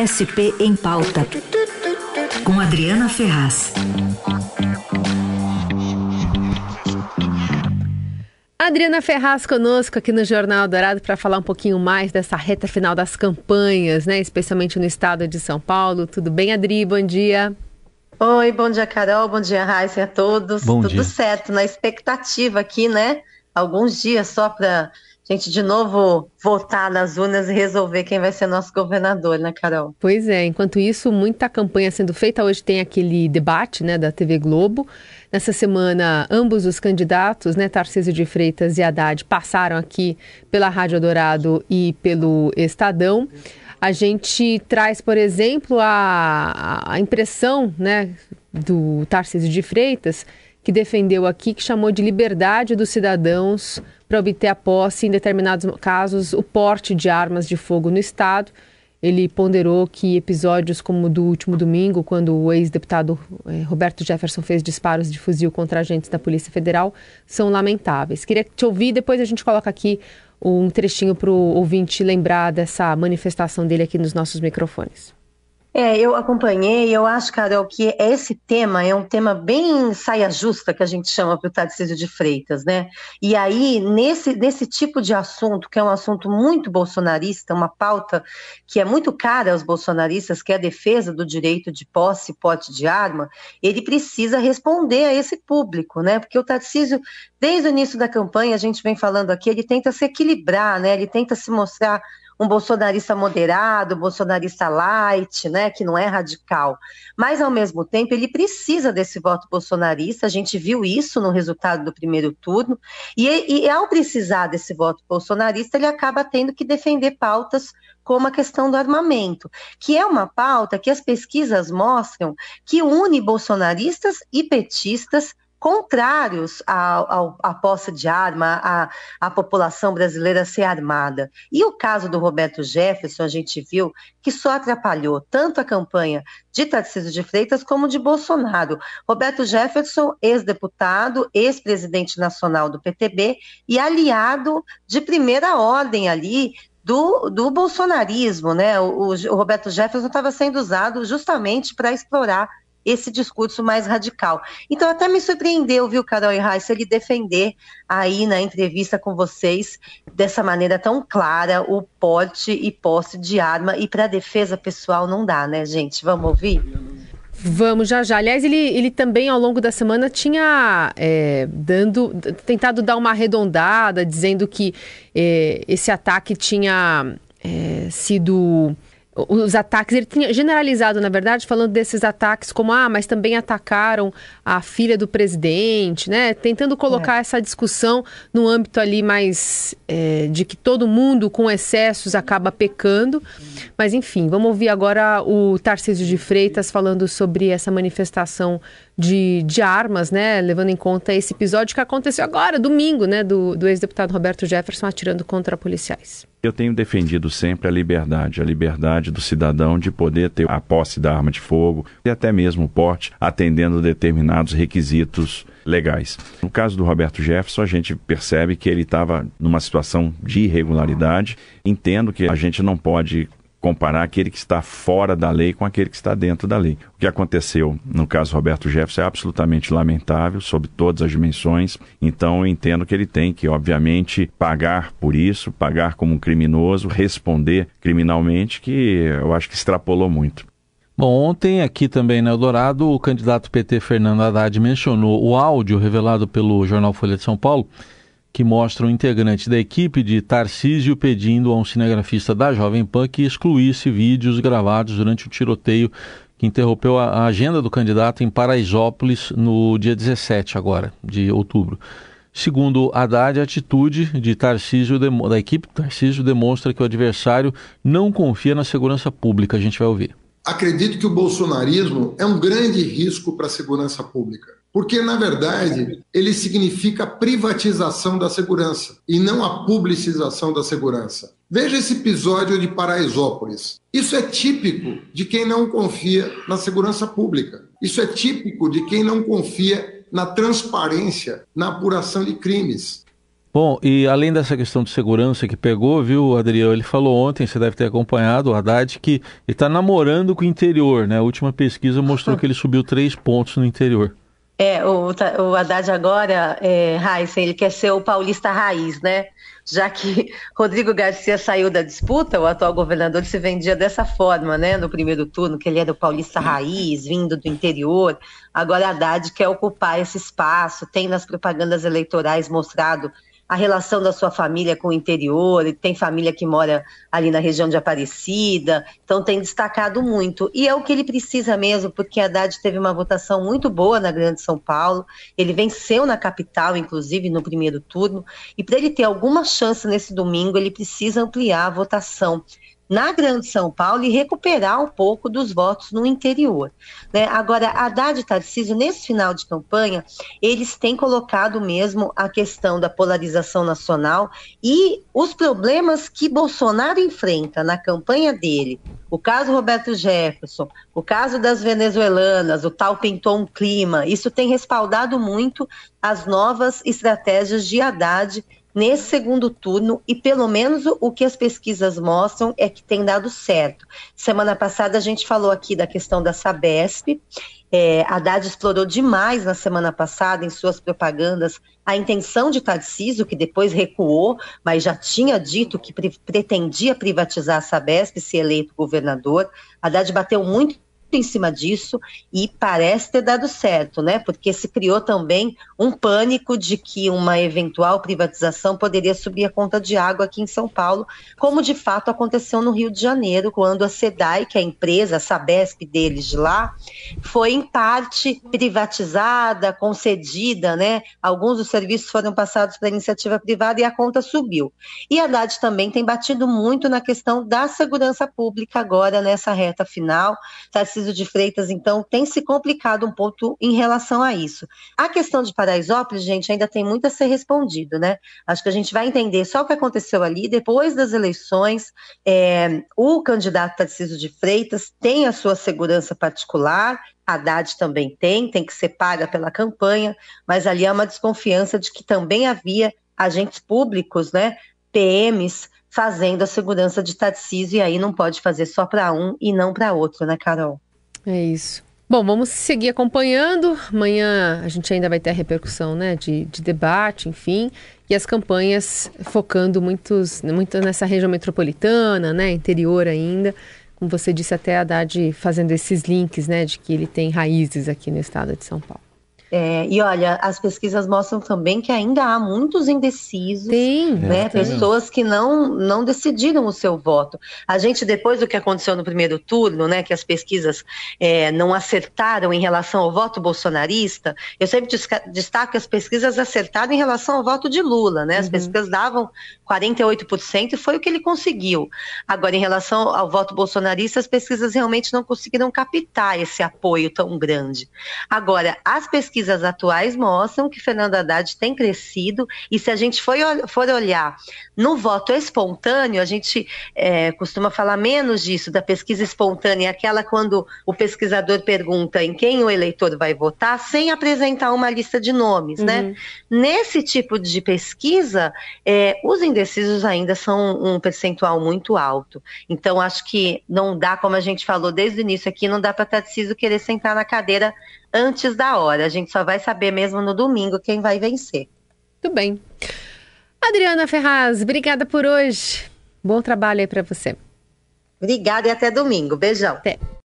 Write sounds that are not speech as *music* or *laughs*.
SP em Pauta, com Adriana Ferraz. Adriana Ferraz conosco aqui no Jornal Dourado para falar um pouquinho mais dessa reta final das campanhas, né? Especialmente no estado de São Paulo. Tudo bem, Adri? Bom dia. Oi, bom dia, Carol. Bom dia, Raíssa, a todos. Bom Tudo dia. certo, na expectativa aqui, né? Alguns dias só para gente de novo votar nas urnas e resolver quem vai ser nosso governador, né, Carol? Pois é, enquanto isso, muita campanha sendo feita. Hoje tem aquele debate né, da TV Globo. Nessa semana, ambos os candidatos, né, Tarcísio de Freitas e Haddad, passaram aqui pela Rádio Dourado e pelo Estadão. A gente traz, por exemplo, a, a impressão né, do Tarcísio de Freitas, que defendeu aqui, que chamou de liberdade dos cidadãos para obter a posse, em determinados casos, o porte de armas de fogo no Estado. Ele ponderou que episódios como o do último domingo, quando o ex-deputado eh, Roberto Jefferson fez disparos de fuzil contra agentes da Polícia Federal, são lamentáveis. Queria te ouvir, depois a gente coloca aqui um trechinho para o ouvinte lembrar dessa manifestação dele aqui nos nossos microfones. É, eu acompanhei, eu acho, Carol, que esse tema é um tema bem saia justa que a gente chama para o Tarcísio de Freitas, né? E aí, nesse, nesse tipo de assunto, que é um assunto muito bolsonarista, uma pauta que é muito cara aos bolsonaristas, que é a defesa do direito de posse e porte de arma, ele precisa responder a esse público, né? Porque o Tarcísio, desde o início da campanha, a gente vem falando aqui, ele tenta se equilibrar, né? Ele tenta se mostrar um bolsonarista moderado, bolsonarista light, né, que não é radical. Mas, ao mesmo tempo, ele precisa desse voto bolsonarista, a gente viu isso no resultado do primeiro turno, e, e ao precisar desse voto bolsonarista, ele acaba tendo que defender pautas como a questão do armamento, que é uma pauta que as pesquisas mostram que une bolsonaristas e petistas contrários à, à, posse de arma, à, à população brasileira ser armada. E o caso do Roberto Jefferson, a gente viu que só atrapalhou tanto a campanha de Tarcísio de Freitas como de Bolsonaro. Roberto Jefferson, ex-deputado, ex-presidente nacional do PTB e aliado de primeira ordem ali do, do bolsonarismo, né? O, o Roberto Jefferson estava sendo usado justamente para explorar esse discurso mais radical. Então até me surpreendeu, viu, Carol e Raíssa, ele defender aí na entrevista com vocês, dessa maneira tão clara, o porte e posse de arma, e para defesa pessoal não dá, né, gente? Vamos ouvir? Vamos já já. Aliás, ele, ele também ao longo da semana tinha é, dando, tentado dar uma arredondada, dizendo que é, esse ataque tinha é, sido os ataques, ele tinha generalizado, na verdade, falando desses ataques como, ah, mas também atacaram a filha do presidente, né? Tentando colocar é. essa discussão no âmbito ali mais é, de que todo mundo com excessos acaba pecando. Mas, enfim, vamos ouvir agora o Tarcísio de Freitas falando sobre essa manifestação de, de armas, né? Levando em conta esse episódio que aconteceu agora, domingo, né? Do, do ex-deputado Roberto Jefferson atirando contra policiais. Eu tenho defendido sempre a liberdade, a liberdade do cidadão de poder ter a posse da arma de fogo e até mesmo o porte, atendendo determinados requisitos legais. No caso do Roberto Jefferson, a gente percebe que ele estava numa situação de irregularidade. Entendo que a gente não pode comparar aquele que está fora da lei com aquele que está dentro da lei. O que aconteceu no caso Roberto Jefferson é absolutamente lamentável, sob todas as dimensões. Então eu entendo que ele tem que, obviamente, pagar por isso, pagar como um criminoso, responder criminalmente, que eu acho que extrapolou muito. Bom, ontem aqui também na Eldorado, o candidato PT Fernando Haddad mencionou o áudio revelado pelo jornal Folha de São Paulo que mostra um integrante da equipe de Tarcísio pedindo a um cinegrafista da Jovem Pan que excluísse vídeos gravados durante o tiroteio que interrompeu a agenda do candidato em Paraisópolis no dia 17 agora, de outubro. Segundo Haddad, a atitude de Tarcísio, da equipe Tarcísio demonstra que o adversário não confia na segurança pública. A gente vai ouvir. Acredito que o bolsonarismo é um grande risco para a segurança pública. Porque, na verdade, ele significa a privatização da segurança e não a publicização da segurança. Veja esse episódio de Paraisópolis. Isso é típico de quem não confia na segurança pública. Isso é típico de quem não confia na transparência, na apuração de crimes. Bom, e além dessa questão de segurança que pegou, viu, Adriano? Ele falou ontem, você deve ter acompanhado, o Haddad, que ele está namorando com o interior, né? A última pesquisa mostrou *laughs* que ele subiu três pontos no interior. É, o, o Haddad agora, é, Heisen, ele quer ser o paulista raiz, né? Já que *laughs* Rodrigo Garcia saiu da disputa, o atual governador se vendia dessa forma, né? No primeiro turno, que ele era o paulista raiz, vindo do interior. Agora Haddad quer ocupar esse espaço, tem nas propagandas eleitorais mostrado a relação da sua família com o interior, ele tem família que mora ali na região de Aparecida, então tem destacado muito. E é o que ele precisa mesmo, porque a Haddad teve uma votação muito boa na Grande São Paulo, ele venceu na capital, inclusive, no primeiro turno, e para ele ter alguma chance nesse domingo, ele precisa ampliar a votação na Grande São Paulo e recuperar um pouco dos votos no interior. Né? Agora, Haddad e Tarcísio, nesse final de campanha, eles têm colocado mesmo a questão da polarização nacional e os problemas que Bolsonaro enfrenta na campanha dele, o caso Roberto Jefferson, o caso das venezuelanas, o tal pintou um clima, isso tem respaldado muito as novas estratégias de Haddad nesse segundo turno e pelo menos o que as pesquisas mostram é que tem dado certo. Semana passada a gente falou aqui da questão da Sabesp. É, Haddad explorou demais na semana passada em suas propagandas a intenção de Tarcísio, que depois recuou, mas já tinha dito que pre pretendia privatizar a Sabesp se eleito governador. Haddad bateu muito em cima disso e parece ter dado certo, né? Porque se criou também um pânico de que uma eventual privatização poderia subir a conta de água aqui em São Paulo, como de fato aconteceu no Rio de Janeiro, quando a SEDAI, que é a empresa, a Sabesp deles de lá, foi em parte privatizada, concedida, né? Alguns dos serviços foram passados para iniciativa privada e a conta subiu. E a Haddad também tem batido muito na questão da segurança pública agora nessa reta final. Está se Tarcísio de Freitas, então, tem se complicado um pouco em relação a isso. A questão de Paraisópolis, gente, ainda tem muito a ser respondido, né? Acho que a gente vai entender só o que aconteceu ali depois das eleições. É, o candidato Tarcísio de Freitas tem a sua segurança particular, Haddad também tem, tem que ser paga pela campanha, mas ali há uma desconfiança de que também havia agentes públicos, né, PMs, fazendo a segurança de Tarcísio, e aí não pode fazer só para um e não para outro, né, Carol? É isso. Bom, vamos seguir acompanhando. Amanhã a gente ainda vai ter a repercussão né, de, de debate, enfim, e as campanhas focando muitos, muito nessa região metropolitana, né, interior ainda. Como você disse, até a Haddad fazendo esses links né, de que ele tem raízes aqui no estado de São Paulo. É, e olha, as pesquisas mostram também que ainda há muitos indecisos, Sim, né? É, pessoas que não, não decidiram o seu voto. A gente, depois do que aconteceu no primeiro turno, né, que as pesquisas é, não acertaram em relação ao voto bolsonarista, eu sempre destaco que as pesquisas acertaram em relação ao voto de Lula, né? As uhum. pesquisas davam 48% e foi o que ele conseguiu. Agora, em relação ao voto bolsonarista, as pesquisas realmente não conseguiram captar esse apoio tão grande. Agora, as pesquisas pesquisas atuais mostram que Fernando Haddad tem crescido, e se a gente for, for olhar no voto espontâneo, a gente é, costuma falar menos disso, da pesquisa espontânea, aquela quando o pesquisador pergunta em quem o eleitor vai votar, sem apresentar uma lista de nomes, né? uhum. né? Nesse tipo de pesquisa, é, os indecisos ainda são um percentual muito alto. Então, acho que não dá, como a gente falou desde o início aqui, não dá para Tarcísio querer sentar na cadeira antes da hora. A gente só vai saber mesmo no domingo quem vai vencer. Tudo bem. Adriana Ferraz, obrigada por hoje. Bom trabalho aí para você. Obrigada e até domingo. Beijão. Até.